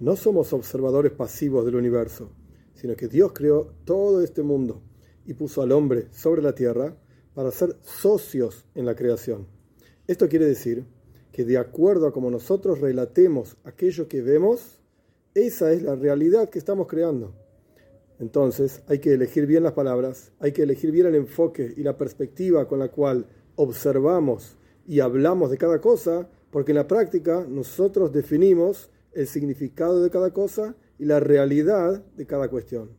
No somos observadores pasivos del universo, sino que Dios creó todo este mundo y puso al hombre sobre la tierra para ser socios en la creación. Esto quiere decir que de acuerdo a como nosotros relatemos aquello que vemos, esa es la realidad que estamos creando. Entonces hay que elegir bien las palabras, hay que elegir bien el enfoque y la perspectiva con la cual observamos y hablamos de cada cosa, porque en la práctica nosotros definimos el significado de cada cosa y la realidad de cada cuestión.